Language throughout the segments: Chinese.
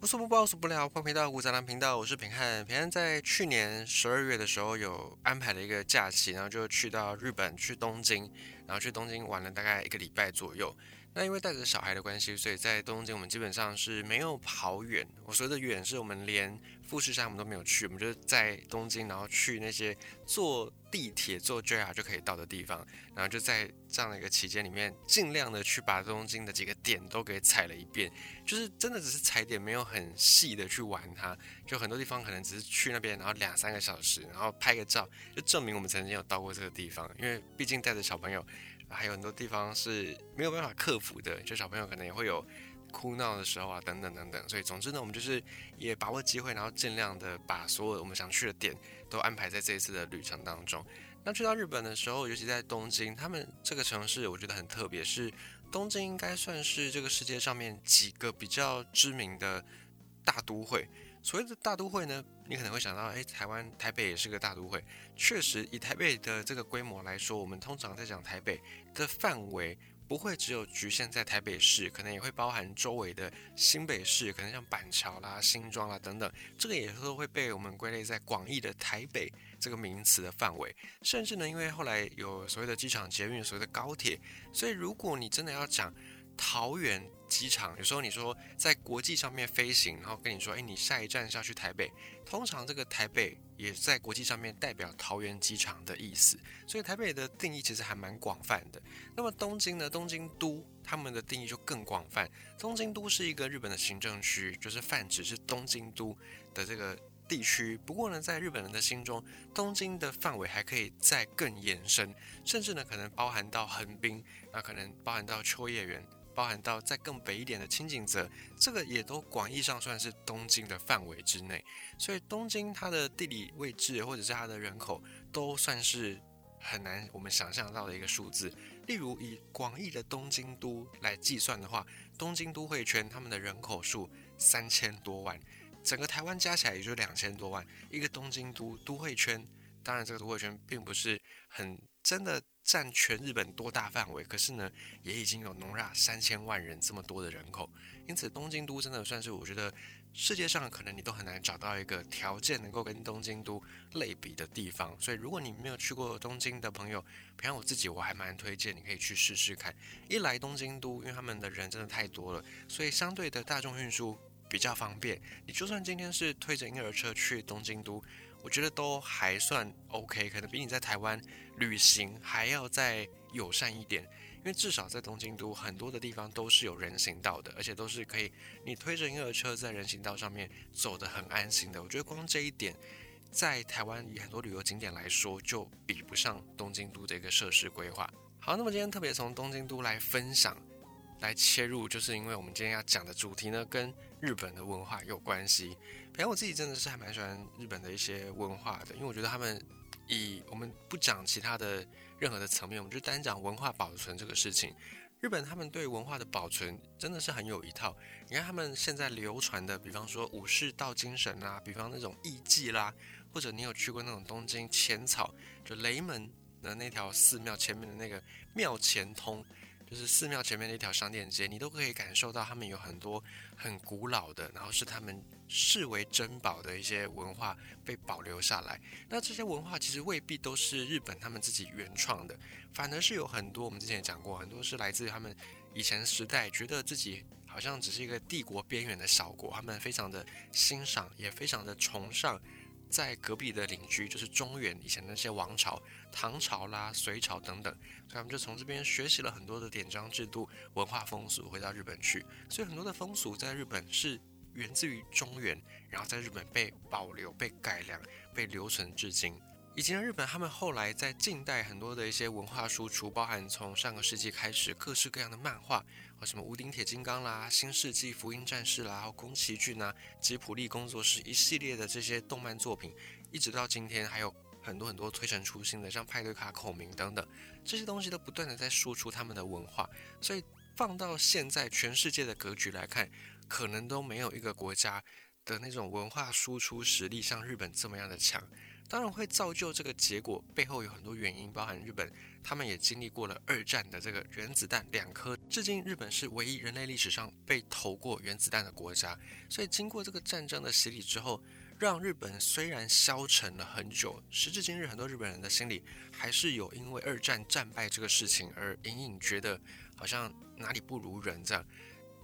无所不包，无所不聊，欢迎回到古杂粮频道，我是平汉。平汉在去年十二月的时候有安排了一个假期，然后就去到日本，去东京，然后去东京玩了大概一个礼拜左右。那因为带着小孩的关系，所以在东京我们基本上是没有跑远。我说的远，是我们连富士山我们都没有去，我们就在东京，然后去那些坐地铁、坐 JR 就可以到的地方，然后就在这样的一个期间里面，尽量的去把东京的几个点都给踩了一遍。就是真的只是踩点，没有很细的去玩它。就很多地方可能只是去那边，然后两三个小时，然后拍个照，就证明我们曾经有到过这个地方。因为毕竟带着小朋友。还有很多地方是没有办法克服的，就小朋友可能也会有哭闹的时候啊，等等等等。所以总之呢，我们就是也把握机会，然后尽量的把所有我们想去的点都安排在这一次的旅程当中。那去到日本的时候，尤其在东京，他们这个城市我觉得很特别，是东京应该算是这个世界上面几个比较知名的大都会。所谓的大都会呢，你可能会想到，哎，台湾台北也是个大都会。确实，以台北的这个规模来说，我们通常在讲台北的范围，不会只有局限在台北市，可能也会包含周围的新北市，可能像板桥啦、新庄啦等等，这个也是会被我们归类在广义的台北这个名词的范围。甚至呢，因为后来有所谓的机场捷运、所谓的高铁，所以如果你真的要讲桃园，机场有时候你说在国际上面飞行，然后跟你说，哎，你下一站是要去台北，通常这个台北也在国际上面代表桃园机场的意思，所以台北的定义其实还蛮广泛的。那么东京呢？东京都他们的定义就更广泛，东京都是一个日本的行政区，就是泛指是东京都的这个地区。不过呢，在日本人的心中，东京的范围还可以再更延伸，甚至呢可能包含到横滨，那可能包含到秋叶原。包含到再更北一点的清景泽，这个也都广义上算是东京的范围之内。所以东京它的地理位置或者是它的人口都算是很难我们想象到的一个数字。例如以广义的东京都来计算的话，东京都会圈他们的人口数三千多万，整个台湾加起来也就两千多万。一个东京都都会圈，当然这个都会圈并不是很真的。占全日本多大范围？可是呢，也已经有容纳三千万人这么多的人口，因此东京都真的算是我觉得世界上可能你都很难找到一个条件能够跟东京都类比的地方。所以如果你没有去过东京的朋友，比方我自己，我还蛮推荐你可以去试试看。一来东京都，因为他们的人真的太多了，所以相对的大众运输比较方便。你就算今天是推着婴儿车去东京都。我觉得都还算 OK，可能比你在台湾旅行还要再友善一点，因为至少在东京都很多的地方都是有人行道的，而且都是可以你推着婴儿车在人行道上面走得很安心的。我觉得光这一点，在台湾以很多旅游景点来说，就比不上东京都的一个设施规划。好，那么今天特别从东京都来分享。来切入，就是因为我们今天要讲的主题呢，跟日本的文化有关系。反正我自己真的是还蛮喜欢日本的一些文化的，因为我觉得他们以我们不讲其他的任何的层面，我们就单讲文化保存这个事情。日本他们对文化的保存真的是很有一套。你看他们现在流传的，比方说武士道精神啊，比方那种艺伎啦，或者你有去过那种东京浅草，就雷门的那条寺庙前面的那个庙前通。就是寺庙前面的一条商店街，你都可以感受到他们有很多很古老的，然后是他们视为珍宝的一些文化被保留下来。那这些文化其实未必都是日本他们自己原创的，反而是有很多我们之前也讲过，很多是来自于他们以前时代觉得自己好像只是一个帝国边缘的小国，他们非常的欣赏，也非常的崇尚。在隔壁的邻居就是中原以前那些王朝，唐朝啦、隋朝等等，所以他们就从这边学习了很多的典章制度、文化风俗，回到日本去。所以很多的风俗在日本是源自于中原，然后在日本被保留、被改良、被留存至今。以及日本他们后来在近代很多的一些文化输出，包含从上个世纪开始各式各样的漫画，或什么无顶铁金刚啦、新世纪福音战士啦、还有宫崎骏啊、吉普力工作室一系列的这些动漫作品，一直到今天还有很多很多推陈出新的，像派对卡孔明等等，这些东西都不断的在输出他们的文化。所以放到现在全世界的格局来看，可能都没有一个国家。的那种文化输出实力像日本这么样的强，当然会造就这个结果背后有很多原因，包含日本他们也经历过了二战的这个原子弹两颗，至今日本是唯一人类历史上被投过原子弹的国家，所以经过这个战争的洗礼之后，让日本虽然消沉了很久，时至今日很多日本人的心里还是有因为二战战败这个事情而隐隐觉得好像哪里不如人这样。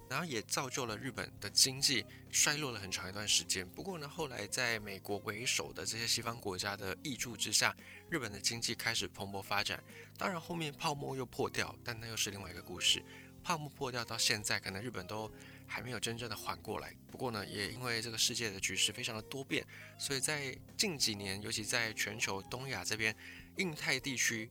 然后也造就了日本的经济衰落了很长一段时间。不过呢，后来在美国为首的这些西方国家的挹注之下，日本的经济开始蓬勃发展。当然后面泡沫又破掉，但那又是另外一个故事。泡沫破掉到现在，可能日本都还没有真正的缓过来。不过呢，也因为这个世界的局势非常的多变，所以在近几年，尤其在全球东亚这边，印太地区，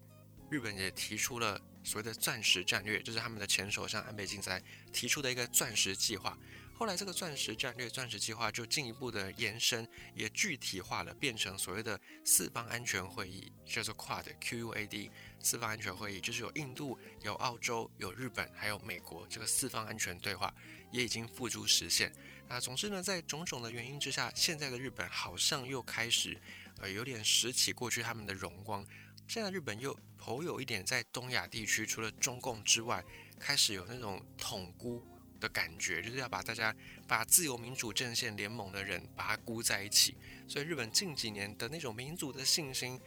日本也提出了。所谓的钻石战略，就是他们的前首相安倍晋三提出的一个钻石计划。后来这个钻石战略、钻石计划就进一步的延伸，也具体化了，变成所谓的四方安全会议，叫做 QUAD。四方安全会议就是有印度、有澳洲、有日本，还有美国，这个四方安全对话也已经付诸实现。那总之呢，在种种的原因之下，现在的日本好像又开始，呃，有点拾起过去他们的荣光。现在日本又颇有一点在东亚地区，除了中共之外，开始有那种统孤的感觉，就是要把大家把自由民主阵线联盟的人把它孤在一起。所以日本近几年的那种民族的信心，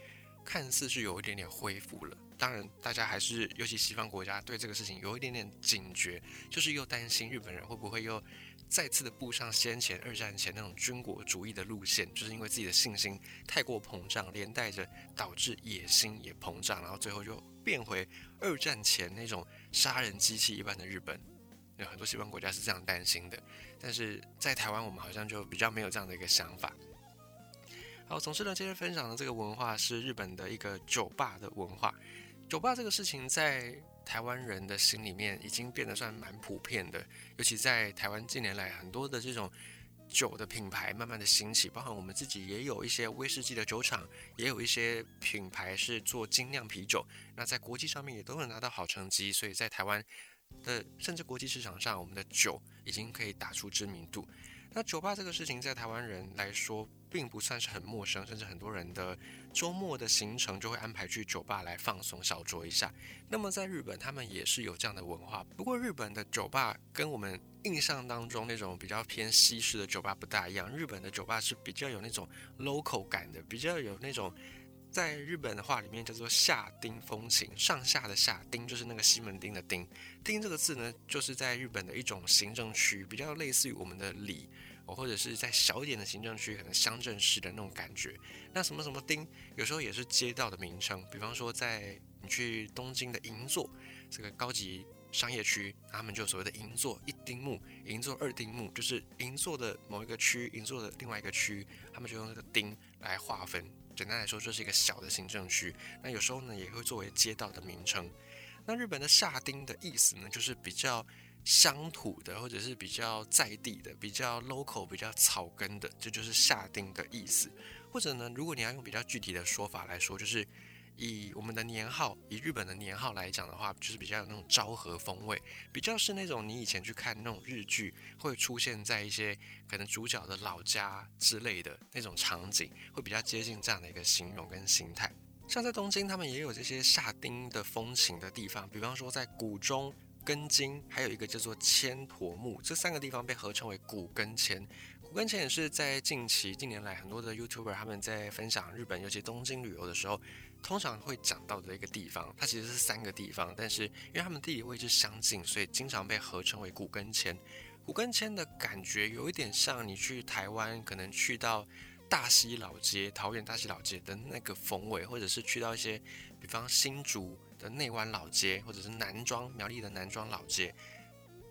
看似是有一点点恢复了。当然，大家还是尤其西方国家对这个事情有一点点警觉，就是又担心日本人会不会又。再次的步上先前二战前那种军国主义的路线，就是因为自己的信心太过膨胀，连带着导致野心也膨胀，然后最后就变回二战前那种杀人机器一般的日本。有很多西方国家是这样担心的，但是在台湾我们好像就比较没有这样的一个想法。好，总之呢，今天分享的这个文化是日本的一个酒吧的文化。酒吧这个事情在。台湾人的心里面已经变得算蛮普遍的，尤其在台湾近年来，很多的这种酒的品牌慢慢的兴起，包含我们自己也有一些威士忌的酒厂，也有一些品牌是做精酿啤酒，那在国际上面也都能拿到好成绩，所以在台湾的甚至国际市场上，我们的酒已经可以打出知名度。那酒吧这个事情在台湾人来说，并不算是很陌生，甚至很多人的周末的行程就会安排去酒吧来放松小酌一下。那么在日本，他们也是有这样的文化。不过日本的酒吧跟我们印象当中那种比较偏西式的酒吧不大一样，日本的酒吧是比较有那种 local 感的，比较有那种在日本的话里面叫做下町风情，上下的下町就是那个西门町的町，町这个字呢，就是在日本的一种行政区，比较类似于我们的里。或者是在小一点的行政区，可能乡镇市的那种感觉。那什么什么町，有时候也是街道的名称。比方说，在你去东京的银座这个高级商业区，他们就所谓的银座一丁目、银座二丁目，就是银座的某一个区、银座的另外一个区，他们就用这个町来划分。简单来说，就是一个小的行政区。那有时候呢，也会作为街道的名称。那日本的下町的意思呢，就是比较。乡土的，或者是比较在地的、比较 local、比较草根的，这就是下町的意思。或者呢，如果你要用比较具体的说法来说，就是以我们的年号，以日本的年号来讲的话，就是比较有那种昭和风味，比较是那种你以前去看那种日剧会出现在一些可能主角的老家之类的那种场景，会比较接近这样的一个形容跟形态。像在东京，他们也有这些下町的风情的地方，比方说在谷中。根津还有一个叫做千驼木，这三个地方被合称为古根千。古根千也是在近期近年来很多的 YouTuber 他们在分享日本，尤其东京旅游的时候，通常会讲到的一个地方。它其实是三个地方，但是因为他们地理位置相近，所以经常被合称为古根千。古根千的感觉有一点像你去台湾，可能去到大溪老街、桃园大溪老街的那个风味，或者是去到一些，比方新竹。的内湾老街，或者是南庄苗栗的南庄老街，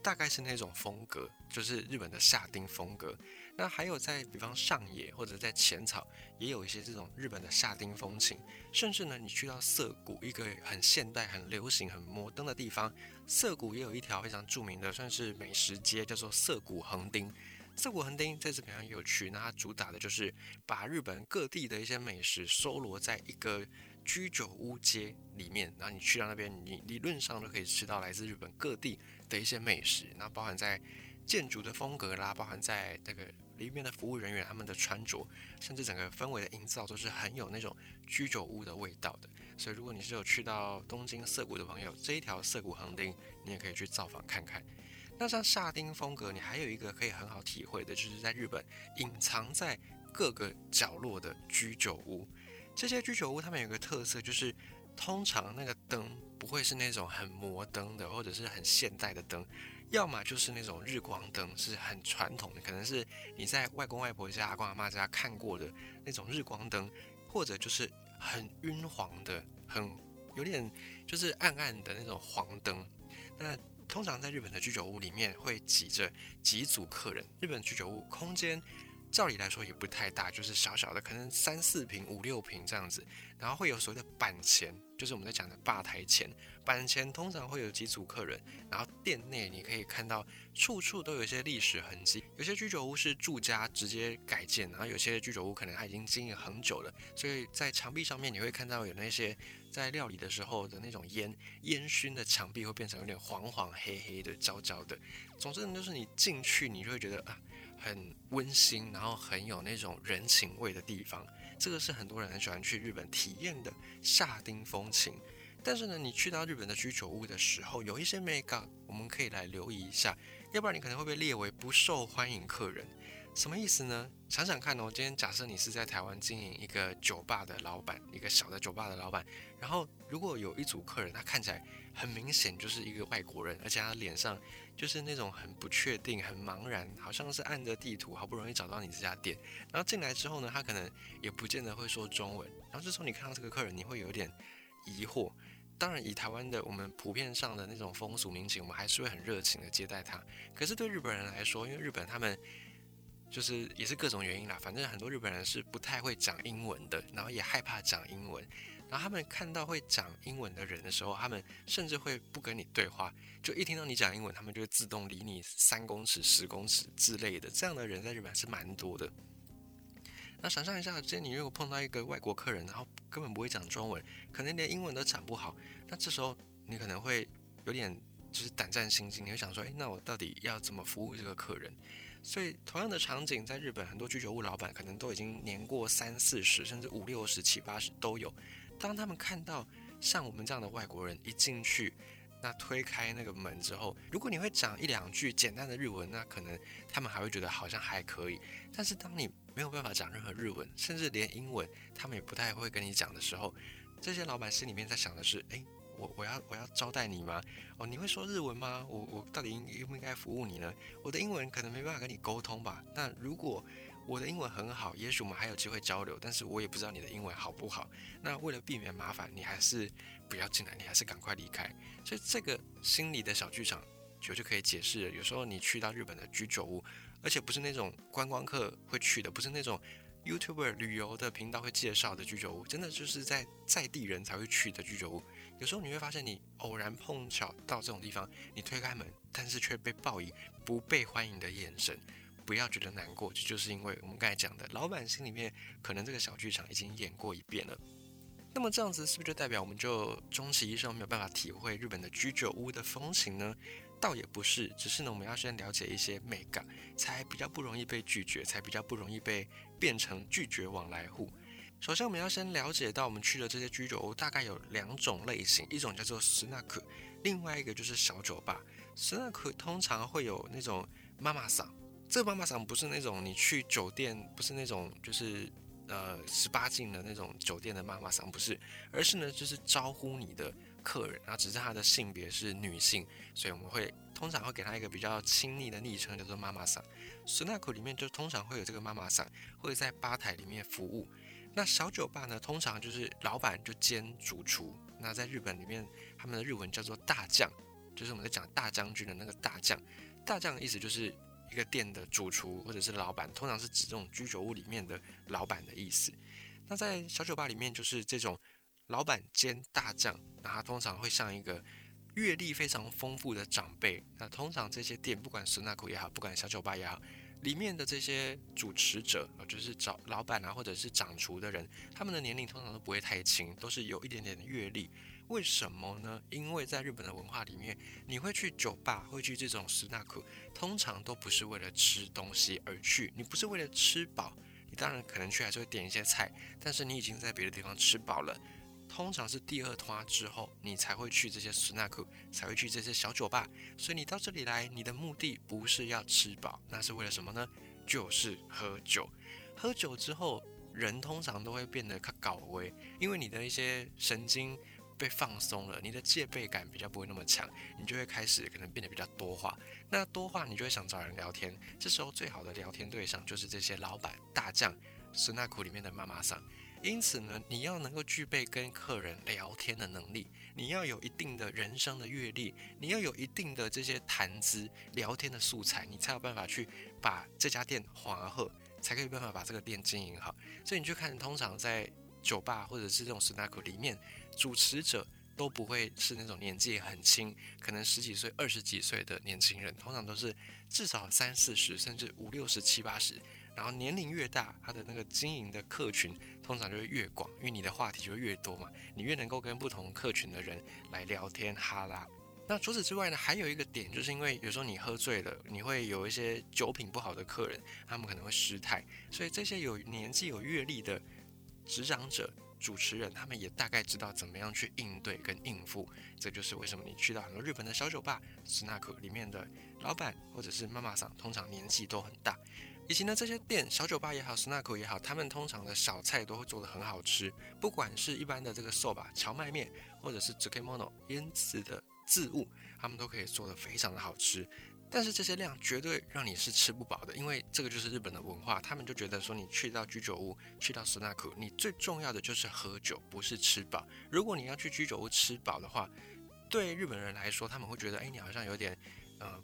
大概是那种风格，就是日本的下町风格。那还有在比方上野或者在浅草，也有一些这种日本的下町风情。甚至呢，你去到涩谷，一个很现代、很流行、很摩登的地方，涩谷也有一条非常著名的，算是美食街，叫做涩谷横丁。涩谷横丁这次非常有趣，那它主打的就是把日本各地的一些美食收罗在一个。居酒屋街里面，然后你去到那边，你理论上都可以吃到来自日本各地的一些美食。那包含在建筑的风格啦，包含在那个里面的服务人员他们的穿着，甚至整个氛围的营造都是很有那种居酒屋的味道的。所以如果你是有去到东京涩谷的朋友，这一条涩谷横丁你也可以去造访看看。那像夏町风格，你还有一个可以很好体会的，就是在日本隐藏在各个角落的居酒屋。这些居酒屋他们有个特色，就是通常那个灯不会是那种很摩登的，或者是很现代的灯，要么就是那种日光灯，是很传统的，可能是你在外公外婆家、阿公阿妈家看过的那种日光灯，或者就是很晕黄的、很有点就是暗暗的那种黄灯。那通常在日本的居酒屋里面会挤着几组客人，日本居酒屋空间。照理来说也不太大，就是小小的，可能三四平、五六平这样子。然后会有所谓的板前，就是我们在讲的吧台前。板前通常会有几组客人，然后店内你可以看到处处都有一些历史痕迹。有些居酒屋是住家直接改建，然后有些居酒屋可能它已经经营很久了，所以在墙壁上面你会看到有那些在料理的时候的那种烟烟熏的墙壁会变成有点黄黄黑黑的焦焦的。总之呢，就是你进去你就会觉得啊。很温馨，然后很有那种人情味的地方，这个是很多人很喜欢去日本体验的夏町风情。但是呢，你去到日本的居酒屋的时候，有一些 make up，我们可以来留意一下，要不然你可能会被列为不受欢迎客人。什么意思呢？想想看哦，今天假设你是在台湾经营一个酒吧的老板，一个小的酒吧的老板，然后如果有一组客人，他看起来很明显就是一个外国人，而且他脸上就是那种很不确定、很茫然，好像是按着地图好不容易找到你这家店，然后进来之后呢，他可能也不见得会说中文，然后这时候你看到这个客人，你会有点疑惑。当然，以台湾的我们普遍上的那种风俗民情，我们还是会很热情的接待他。可是对日本人来说，因为日本他们就是也是各种原因啦，反正很多日本人是不太会讲英文的，然后也害怕讲英文，然后他们看到会讲英文的人的时候，他们甚至会不跟你对话，就一听到你讲英文，他们就会自动离你三公尺、十公尺之类的。这样的人在日本是蛮多的。那想象一下，今天你如果碰到一个外国客人，然后根本不会讲中文，可能连英文都讲不好，那这时候你可能会有点就是胆战心惊，你会想说，诶，那我到底要怎么服务这个客人？所以，同样的场景，在日本很多居酒屋老板可能都已经年过三四十，甚至五六十、七八十都有。当他们看到像我们这样的外国人一进去，那推开那个门之后，如果你会讲一两句简单的日文，那可能他们还会觉得好像还可以。但是当你没有办法讲任何日文，甚至连英文他们也不太会跟你讲的时候，这些老板心里面在想的是：诶。我我要我要招待你吗？哦，你会说日文吗？我我到底应应不应该服务你呢？我的英文可能没办法跟你沟通吧。那如果我的英文很好，也许我们还有机会交流。但是我也不知道你的英文好不好。那为了避免麻烦，你还是不要进来，你还是赶快离开。所以这个心理的小剧场，就就可以解释。有时候你去到日本的居酒屋，而且不是那种观光客会去的，不是那种 YouTuber 旅游的频道会介绍的居酒屋，真的就是在在地人才会去的居酒屋。有时候你会发现，你偶然碰巧到这种地方，你推开门，但是却被报以不被欢迎的眼神，不要觉得难过，这就是因为我们刚才讲的，老板心里面可能这个小剧场已经演过一遍了。那么这样子是不是就代表我们就终其一生没有办法体会日本的居酒屋的风情呢？倒也不是，只是呢我们要先了解一些美感，才比较不容易被拒绝，才比较不容易被变成拒绝往来户。首先，我们要先了解到我们去的这些居酒屋大概有两种类型，一种叫做 snack，另外一个就是小酒吧。snack 通常会有那种妈妈桑，这个妈妈桑不是那种你去酒店，不是那种就是呃十八禁的那种酒店的妈妈桑，不是，而是呢就是招呼你的客人，然后只是她的性别是女性，所以我们会通常会给她一个比较亲昵的昵称，叫做妈妈桑。snack 里面就通常会有这个妈妈桑，会在吧台里面服务。那小酒吧呢，通常就是老板就兼主厨。那在日本里面，他们的日文叫做大将，就是我们在讲大将军的那个大将。大将的意思就是一个店的主厨或者是老板，通常是指这种居酒屋里面的老板的意思。那在小酒吧里面，就是这种老板兼大将，那他通常会像一个阅历非常丰富的长辈。那通常这些店，不管是那口也好，不管小酒吧也好，里面的这些主持者啊，就是找老板啊，或者是掌厨的人，他们的年龄通常都不会太轻，都是有一点点的阅历。为什么呢？因为在日本的文化里面，你会去酒吧，会去这种斯纳克，通常都不是为了吃东西而去，你不是为了吃饱，你当然可能去还是会点一些菜，但是你已经在别的地方吃饱了。通常是第二团之后，你才会去这些 snack，才会去这些小酒吧。所以你到这里来，你的目的不是要吃饱，那是为了什么呢？就是喝酒。喝酒之后，人通常都会变得更搞微，因为你的一些神经被放松了，你的戒备感比较不会那么强，你就会开始可能变得比较多话。那多话，你就会想找人聊天。这时候最好的聊天对象就是这些老板、大将、snack 里面的妈妈桑。因此呢，你要能够具备跟客人聊天的能力，你要有一定的人生的阅历，你要有一定的这些谈资、聊天的素材，你才有办法去把这家店华赫，才可以办法把这个店经营好。所以你去看，通常在酒吧或者是这种 snack 里面，主持者都不会是那种年纪很轻，可能十几岁、二十几岁的年轻人，通常都是至少三四十，甚至五六十、七八十。然后年龄越大，他的那个经营的客群通常就会越广，因为你的话题就越多嘛，你越能够跟不同客群的人来聊天哈拉。那除此之外呢，还有一个点，就是因为有时候你喝醉了，你会有一些酒品不好的客人，他们可能会失态，所以这些有年纪有阅历的执掌者、主持人，他们也大概知道怎么样去应对跟应付。这就是为什么你去到很多日本的小酒吧、斯纳克里面的老板或者是妈妈桑，通常年纪都很大。以及呢，这些店小酒吧也好，snack 也好，他们通常的小菜都会做得很好吃。不管是一般的这个 soba 荞麦面，或者是 zukemono 腌制的渍物，他们都可以做得非常的好吃。但是这些量绝对让你是吃不饱的，因为这个就是日本的文化，他们就觉得说你去到居酒屋，去到 snack，你最重要的就是喝酒，不是吃饱。如果你要去居酒屋吃饱的话，对日本人来说，他们会觉得，哎，你好像有点，呃。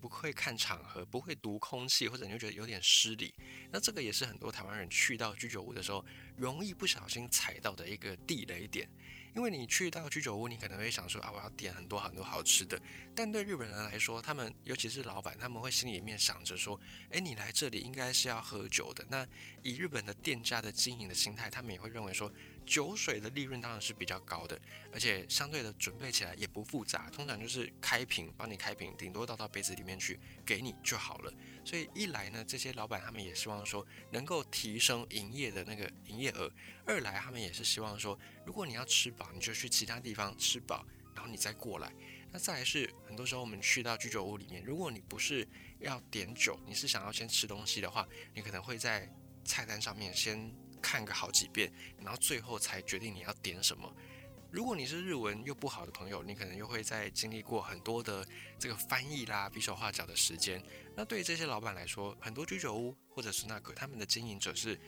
不会看场合，不会读空气，或者你就觉得有点失礼。那这个也是很多台湾人去到居酒屋的时候，容易不小心踩到的一个地雷点。因为你去到居酒屋，你可能会想说啊，我要点很多很多好吃的。但对日本人来说，他们尤其是老板，他们会心里面想着说，诶，你来这里应该是要喝酒的。那以日本的店家的经营的心态，他们也会认为说。酒水的利润当然是比较高的，而且相对的准备起来也不复杂，通常就是开瓶，帮你开瓶，顶多倒到杯子里面去给你就好了。所以一来呢，这些老板他们也希望说能够提升营业的那个营业额；二来他们也是希望说，如果你要吃饱，你就去其他地方吃饱，然后你再过来。那再来是很多时候我们去到居酒屋里面，如果你不是要点酒，你是想要先吃东西的话，你可能会在菜单上面先。看个好几遍，然后最后才决定你要点什么。如果你是日文又不好的朋友，你可能又会在经历过很多的这个翻译啦、比手画脚的时间。那对于这些老板来说，很多居酒屋或者是那个他们的经营者是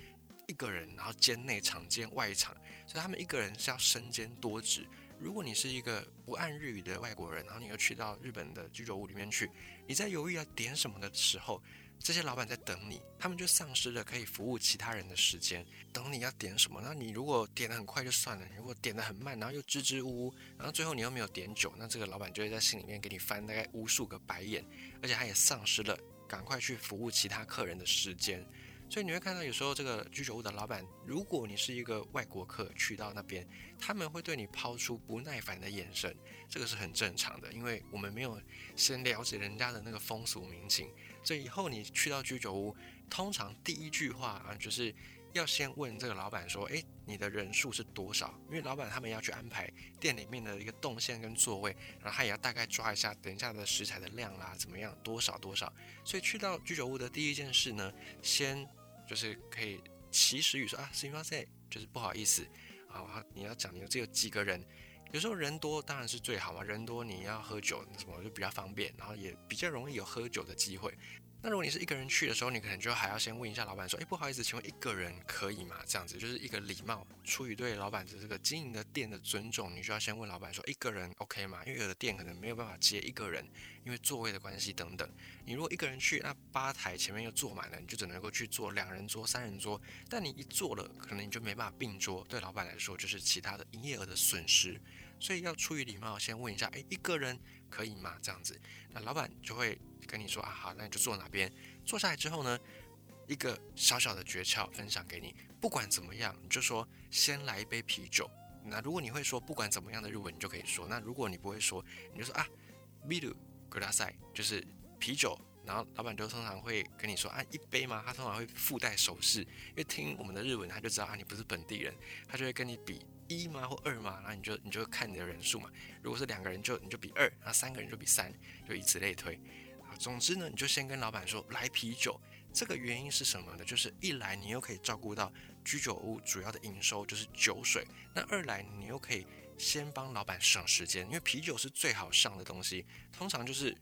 一个人，然后兼内场兼外场，所以他们一个人是要身兼多职。如果你是一个不按日语的外国人，然后你又去到日本的居酒屋里面去，你在犹豫要点什么的时候，这些老板在等你，他们就丧失了可以服务其他人的时间，等你要点什么。那你如果点的很快就算了，你如果点的很慢，然后又支支吾吾，然后最后你又没有点酒，那这个老板就会在心里面给你翻大概无数个白眼，而且他也丧失了赶快去服务其他客人的时间。所以你会看到，有时候这个居酒屋的老板，如果你是一个外国客去到那边，他们会对你抛出不耐烦的眼神，这个是很正常的，因为我们没有先了解人家的那个风俗民情。所以以后你去到居酒屋，通常第一句话啊，就是要先问这个老板说：“诶，你的人数是多少？”因为老板他们要去安排店里面的一个动线跟座位，然后他也要大概抓一下等一下的食材的量啦，怎么样，多少多少。所以去到居酒屋的第一件事呢，先。就是可以起始语说啊，すみません，就是不好意思啊。你要讲你只有几个人，有时候人多当然是最好嘛，人多你要喝酒什么就比较方便，然后也比较容易有喝酒的机会。 那如果你是一个人去的时候，你可能就还要先问一下老板说，哎，不好意思，请问一个人可以吗？这样子就是一个礼貌，出于对老板的这个经营的店的尊重，你就要先问老板说，一个人 OK 吗？因为有的店可能没有办法接一个人，因为座位的关系等等。你如果一个人去，那吧台前面又坐满了，你就只能够去坐两人桌、三人桌。但你一坐了，可能你就没办法并桌，对老板来说就是其他的营业额的损失。所以要出于礼貌，先问一下，哎，一个人可以吗？这样子，那老板就会跟你说啊，好，那你就坐哪边。 坐下来之后呢，一个小小的诀窍分享给你，不管怎么样，你就说先来一杯啤酒。那如果你会说不管怎么样的日文，你就可以说。那如果你不会说，你就说啊，ビールください，就是啤酒。然后老板就通常会跟你说啊，一杯吗？他通常会附带手势，因为听我们的日文，他就知道啊，你不是本地人，他就会跟你比 一吗或二吗？然后你就你就看你的人数嘛。如果是两个人就你就比二，那三个人就比三，就以此类推。啊，总之呢，你就先跟老板说来啤酒。这个原因是什么呢？就是一来你又可以照顾到居酒屋主要的营收，就是酒水；那二来你又可以先帮老板省时间，因为啤酒是最好上的东西，通常就是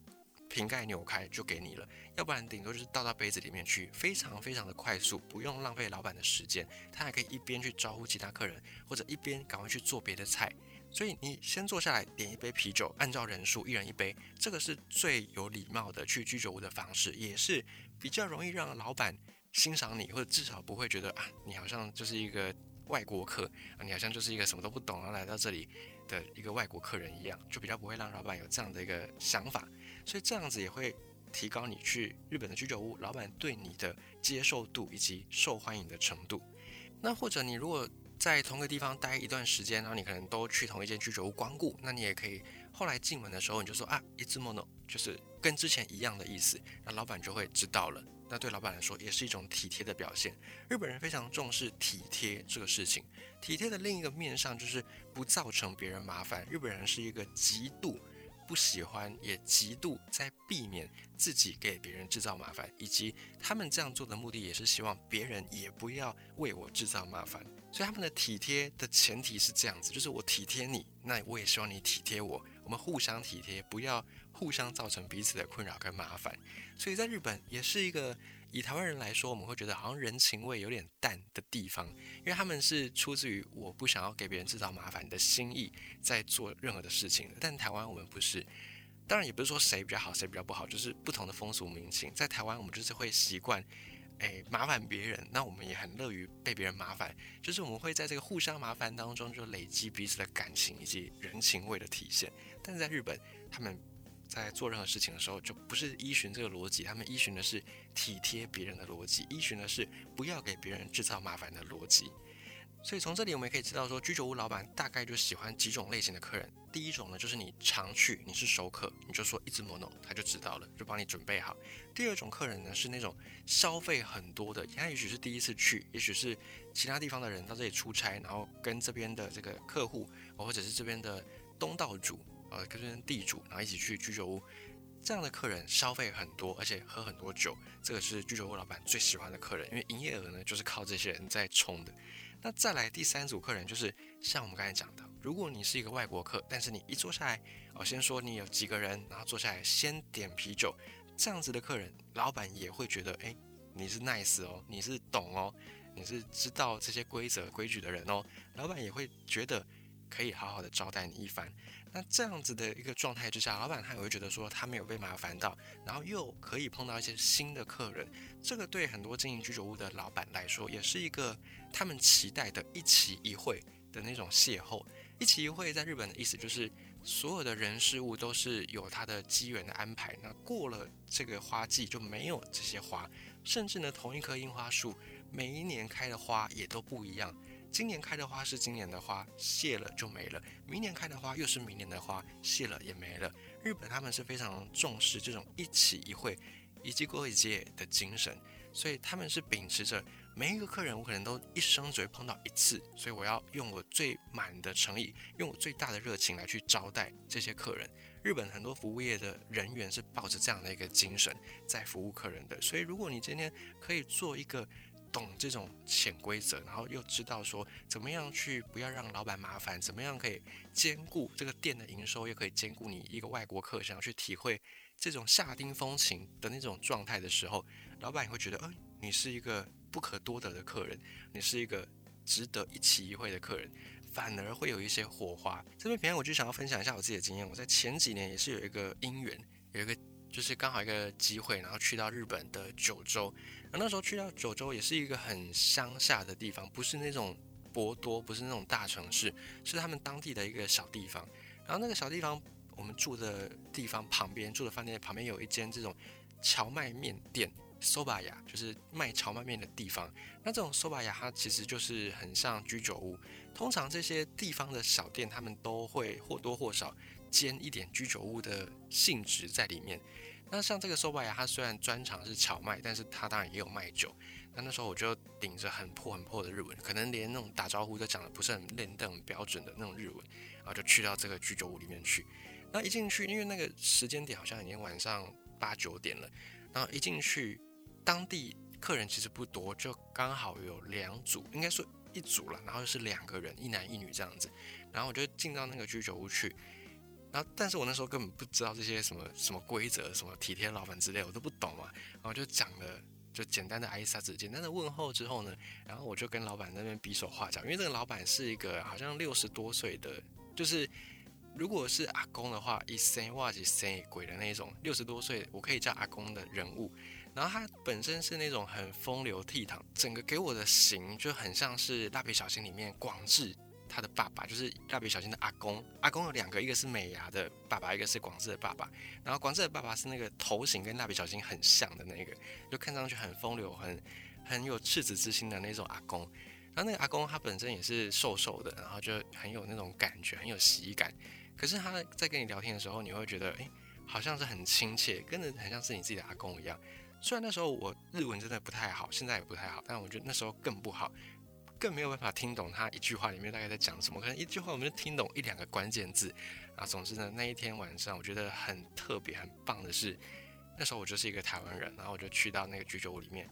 瓶盖扭开就给你了，要不然顶多就是倒到杯子里面去，非常非常的快速，不用浪费老板的时间，他还可以一边去招呼其他客人，或者一边赶快去做别的菜。所以你先坐下来点一杯啤酒，按照人数一人一杯，这个是最有礼貌的去居酒屋的方式，也是比较容易让老板欣赏你，或者至少不会觉得啊，你好像就是一个外国客啊，你好像就是一个什么都不懂然后来到这里的一个外国客人一样，就比较不会让老板有这样的一个想法。所以这样子也会提高你去日本的居酒屋，老板对你的接受度以及受欢迎的程度。那或者你如果在同个地方待一段时间，然后你可能都去同一间居酒屋光顾，那你也可以后来进门的时候你就说啊，一字莫 o 就是跟之前一样的意思，那老板就会知道了。那对老板来说也是一种体贴的表现。日本人非常重视体贴这个事情，体贴的另一个面上就是不造成别人麻烦。日本人是一个极度不喜欢，也极度在避免自己给别人制造麻烦，以及他们这样做的目的也是希望别人也不要为我制造麻烦。所以他们的体贴的前提是这样子，就是我体贴你，那我也希望你体贴我，我们互相体贴，不要互相造成彼此的困扰跟麻烦。所以在日本也是一个以台湾人来说，我们会觉得好像人情味有点淡的地方，因为他们是出自于我不想要给别人制造麻烦的心意在做任何的事情。但台湾我们不是，当然也不是说谁比较好谁比较不好，就是不同的风俗民情。在台湾我们就是会习惯。诶，麻烦别人，那我们也很乐于被别人麻烦，就是我们会在这个互相麻烦当中，就累积彼此的感情以及人情味的体现。但是在日本，他们在做任何事情的时候，就不是依循这个逻辑，他们依循的是体贴别人的逻辑，依循的是不要给别人制造麻烦的逻辑。所以从这里我们也可以知道，说居酒屋老板大概就喜欢几种类型的客人。第一种呢，就是你常去，你是熟客，你就说一直 mono，他就知道了，就帮你准备好。第二种客人呢，是那种消费很多的，他也许是第一次去，也许是其他地方的人到这里出差，然后跟这边的这个客户，或者是这边的东道主，呃，跟这边地主，然后一起去居酒屋。这样的客人消费很多，而且喝很多酒，这个是居酒屋老板最喜欢的客人，因为营业额呢就是靠这些人在冲的。那再来第三组客人，就是像我们刚才讲的，如果你是一个外国客，但是你一坐下来，哦，先说你有几个人，然后坐下来先点啤酒，这样子的客人，老板也会觉得，哎，你是 nice 哦，你是懂哦，你是知道这些规则规矩的人哦，老板也会觉得可以好好的招待你一番。那这样子的一个状态之下，老板他也会觉得说他没有被麻烦到，然后又可以碰到一些新的客人，这个对很多经营居酒屋的老板来说，也是一个他们期待的一期一会的那种邂逅。一期一会在日本的意思就是，所有的人事物都是有它的机缘的安排。那过了这个花季就没有这些花，甚至呢同一棵樱花树，每一年开的花也都不一样。今年开的花是今年的花，谢了就没了；明年开的花又是明年的花，谢了也没了。日本他们是非常重视这种一起一会、一季过一届的精神，所以他们是秉持着每一个客人我可能都一生只会碰到一次，所以我要用我最满的诚意，用我最大的热情来去招待这些客人。日本很多服务业的人员是抱着这样的一个精神在服务客人的，所以如果你今天可以做一个。懂这种潜规则，然后又知道说怎么样去不要让老板麻烦，怎么样可以兼顾这个店的营收，又可以兼顾你一个外国客想要去体会这种夏丁风情的那种状态的时候，老板也会觉得，哎，你是一个不可多得的客人，你是一个值得一起一会的客人，反而会有一些火花。这边平安我就想要分享一下我自己的经验，我在前几年也是有一个姻缘，有一个就是刚好一个机会，然后去到日本的九州。那时候去到九州也是一个很乡下的地方，不是那种博多，不是那种大城市，是他们当地的一个小地方。然后那个小地方，我们住的地方旁边住的饭店旁边有一间这种荞麦面店 soba 呀，就是卖荞麦面的地方。那这种 soba 呀，它其实就是很像居酒屋。通常这些地方的小店，他们都会或多或少兼一点居酒屋的性质在里面。那像这个 soba 呀，它虽然专长是荞麦，但是它当然也有卖酒。那那时候我就顶着很破很破的日文，可能连那种打招呼都讲的不是很练得很标准的那种日文，然后就去到这个居酒屋里面去。那一进去，因为那个时间点好像已经晚上八九点了，然后一进去。当地客人其实不多，就刚好有两组，应该说一组了，然后是两个人，一男一女这样子。然后我就进到那个居酒屋去，然后但是我那时候根本不知道这些什么什么规则，什么体贴老板之类，我都不懂嘛。然后就讲了就简单的挨撒子，简单的问候之后呢，然后我就跟老板那边比手画脚，因为这个老板是一个好像六十多岁的，就是如果是阿公的话，一生哇几生鬼的那种，六十多岁我可以叫阿公的人物。然后他本身是那种很风流倜傥，整个给我的型就很像是蜡笔小新里面广志他的爸爸，就是蜡笔小新的阿公。阿公有两个，一个是美伢的爸爸，一个是广志的爸爸。然后广志的爸爸是那个头型跟蜡笔小新很像的那个，就看上去很风流、很很有赤子之心的那种阿公。然后那个阿公他本身也是瘦瘦的，然后就很有那种感觉，很有喜感。可是他在跟你聊天的时候，你会觉得哎，好像是很亲切，跟着很像是你自己的阿公一样。虽然那时候我日文真的不太好，现在也不太好，但我觉得那时候更不好，更没有办法听懂他一句话里面大概在讲什么。可能一句话我们就听懂一两个关键字。啊，总之呢，那一天晚上我觉得很特别、很棒的是，那时候我就是一个台湾人，然后我就去到那个居酒屋里面，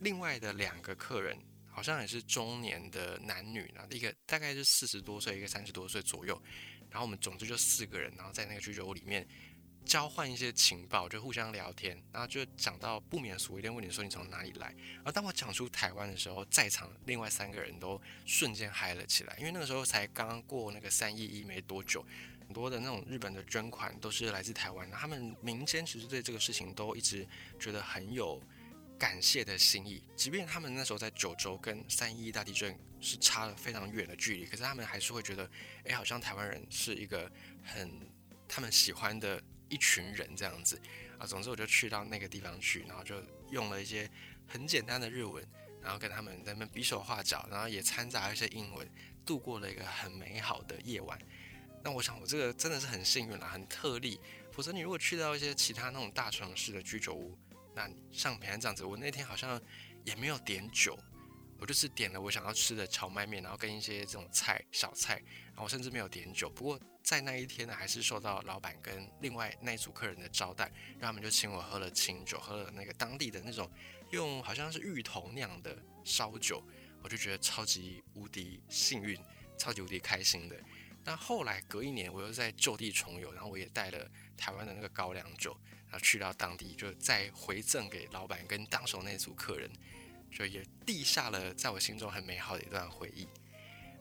另外的两个客人好像也是中年的男女，然后一个大概是四十多岁，一个三十多岁左右，然后我们总之就四个人，然后在那个居酒屋里面。交换一些情报，就互相聊天，然后就讲到不免俗一点，问你说你从哪里来。而当我讲出台湾的时候，在场另外三个人都瞬间嗨了起来，因为那个时候才刚刚过那个三一一没多久，很多的那种日本的捐款都是来自台湾，他们民间其实对这个事情都一直觉得很有感谢的心意，即便他们那时候在九州跟三一一大地震是差了非常远的距离，可是他们还是会觉得，哎，好像台湾人是一个很他们喜欢的。一群人这样子啊，总之我就去到那个地方去，然后就用了一些很简单的日文，然后跟他们在那边比手画脚，然后也掺杂一些英文，度过了一个很美好的夜晚。那我想我这个真的是很幸运啦，很特例。否则你如果去到一些其他那种大城市的居酒屋，那像平安这样子，我那天好像也没有点酒，我就是点了我想要吃的荞麦面，然后跟一些这种菜小菜，然后我甚至没有点酒。不过在那一天呢，还是受到老板跟另外那组客人的招待，然后他们就请我喝了清酒，喝了那个当地的那种用好像是芋头酿的烧酒，我就觉得超级无敌幸运，超级无敌开心的。那后来隔一年，我又在就地重游，然后我也带了台湾的那个高粱酒，然后去到当地，就再回赠给老板跟当时那组客人，就也立下了在我心中很美好的一段回忆。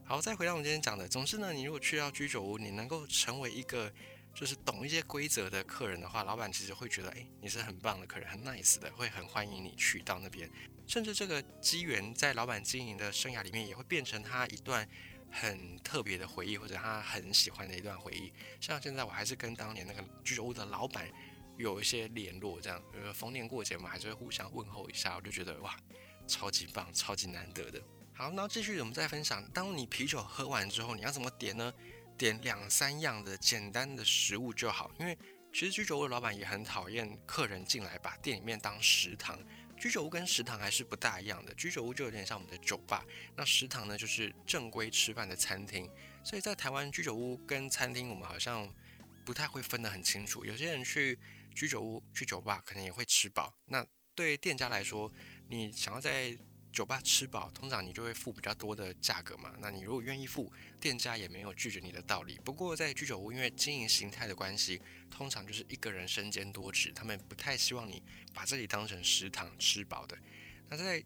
好，再回到我们今天讲的。总之呢，你如果去到居酒屋，你能够成为一个就是懂一些规则的客人的话，老板其实会觉得，哎，你是很棒的客人，很 nice 的，会很欢迎你去到那边。甚至这个机缘在老板经营的生涯里面，也会变成他一段很特别的回忆，或者他很喜欢的一段回忆。像现在我还是跟当年那个居酒屋的老板有一些联络，这样，呃，逢年过节嘛，还是会互相问候一下。我就觉得哇，超级棒，超级难得的。好，那继续我们再分享。当你啤酒喝完之后，你要怎么点呢？点两三样的简单的食物就好。因为其实居酒屋的老板也很讨厌客人进来把店里面当食堂。居酒屋跟食堂还是不大一样的。居酒屋就有点像我们的酒吧，那食堂呢就是正规吃饭的餐厅。所以在台湾，居酒屋跟餐厅我们好像不太会分得很清楚。有些人去居酒屋、去酒吧可能也会吃饱。那对店家来说，你想要在酒吧吃饱，通常你就会付比较多的价格嘛。那你如果愿意付，店家也没有拒绝你的道理。不过在居酒屋，因为经营形态的关系，通常就是一个人身兼多职，他们不太希望你把这里当成食堂吃饱的。那在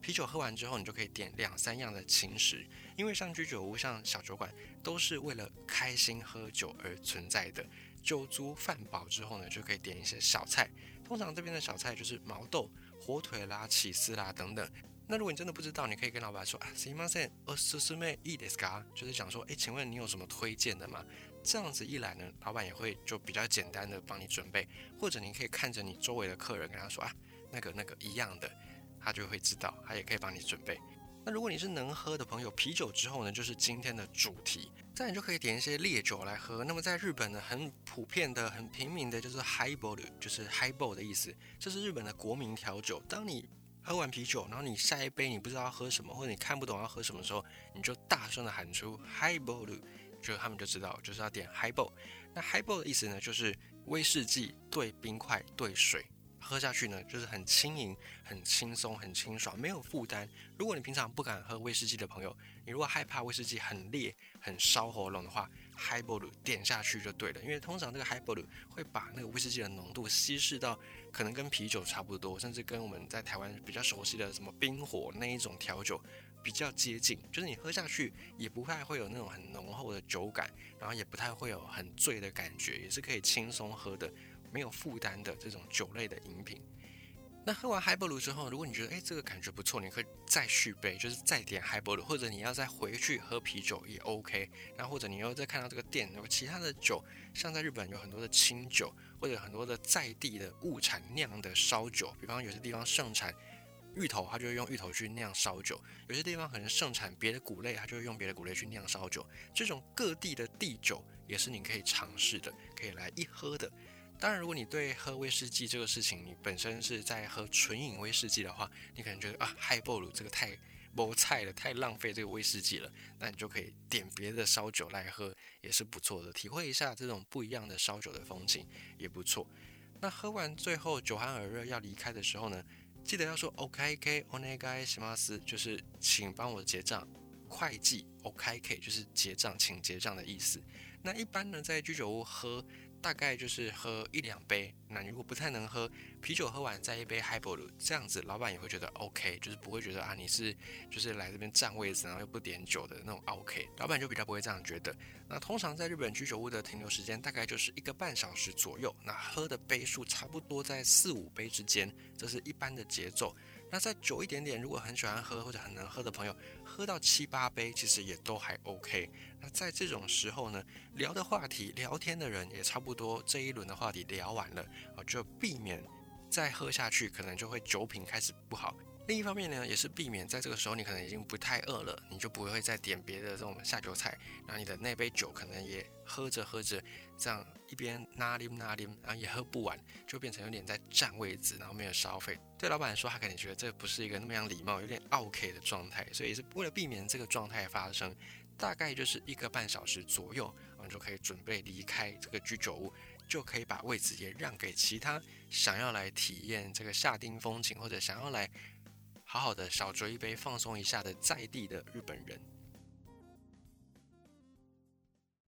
啤酒喝完之后，你就可以点两三样的轻食，因为像居酒屋、像小酒馆，都是为了开心喝酒而存在的。酒足饭饱之后呢，就可以点一些小菜。通常这边的小菜就是毛豆、火腿啦、起司啦等等。那如果你真的不知道，你可以跟老板说啊，すみません、おすすめいいですか？就是讲说，哎，请问你有什么推荐的吗？这样子一来呢，老板也会就比较简单的帮你准备，或者你可以看着你周围的客人跟他说啊， 那个那个一样的，他就会知道，他也可以帮你准备。那如果你是能喝的朋友，啤酒之后呢，就是今天的主题。再你就可以点一些烈酒来喝。那么在日本呢，很普遍的、很平民的，就是 highball，就是 highball 的意思。这是日本的国民调酒。当你 喝完啤酒，然后你下一杯你不知道要喝什么，或者你看不懂要喝什么时候，你就大声的喊出 highball，就他们就知道就是要点 highball。那 highball 的意思呢，就是威士忌兑冰块兑水。喝下去呢，就是很轻盈、很轻松、很清爽，没有负担。如果你平常不敢喝威士忌的朋友，你如果害怕威士忌很烈、很烧喉咙的话，Highball 点下去就对了。因为通常这个 Highball 会把那个威士忌的浓度稀释到可能跟啤酒差不多，甚至跟我们在台湾比较熟悉的什么冰火那一种调酒比较接近。就是你喝下去也不太会有那种很浓厚的酒感，然后也不太会有很醉的感觉，也是可以轻松喝的。没有负担的这种酒类的饮品，那喝完 Highball 之后，如果你觉得哎这个感觉不错，你可以再续杯，就是再点 Highball，或者你要再回去喝啤酒也 OK。然后或者你又再看到这个店有其他的酒，像在日本有很多的清酒，或者很多的在地的物产酿的烧酒，比方有些地方盛产芋头，它就会用芋头去酿烧酒；有些地方可能盛产别的谷类，它就会用别的谷类去酿烧酒。这种各地的地酒也是你可以尝试的，可以来一喝的。当然，如果你对喝威士忌这个事情，你本身是在喝纯饮威士忌的话，你可能觉得啊，Highball 这个太没菜了，太浪费这个威士忌了，那你就可以点别的烧酒来喝，也是不错的，体会一下这种不一样的烧酒的风情也不错。那喝完最后酒酣耳热要离开的时候呢，记得要说 OKK Onegai s m a s 就是请帮我结账，会计 OKK 就是结账，请结账的意思。那一般呢，在居酒屋喝。大概就是喝一两杯，那如果不太能喝啤酒，喝完再一杯 Highball，这样子老板也会觉得 OK，就是不会觉得啊你是就是来这边占位置，然后又不点酒的那种 OK，老板就比较不会这样觉得。那通常在日本居酒屋的停留时间大概就是一个半小时左右，那喝的杯数差不多在四五杯之间，这是一般的节奏。那再久一点点，如果很喜欢喝或者很能喝的朋友，喝到七八杯其实也都还 OK。那在这种时候呢，聊的话题、聊天的人也差不多，这一轮的话题聊完了，啊，就避免再喝下去，可能就会酒品开始不好。另一方面呢，也是避免在这个时候你可能已经不太饿了，你就不会再点别的这种下酒菜，然后你的那杯酒可能也喝着喝着，这样一边拿啉拿啉，然后也喝不完，就变成有点在占位置，然后没有消费。对老板来说，他可能觉得这不是一个那么样礼貌、有点 OK 的状态，所以是为了避免这个状态发生，大概就是一个半小时左右，我们就可以准备离开这个居酒屋，就可以把位置也让给其他想要来体验这个夏丁风情或者想要来。好好的小酌一杯，放松一下的在地的日本人。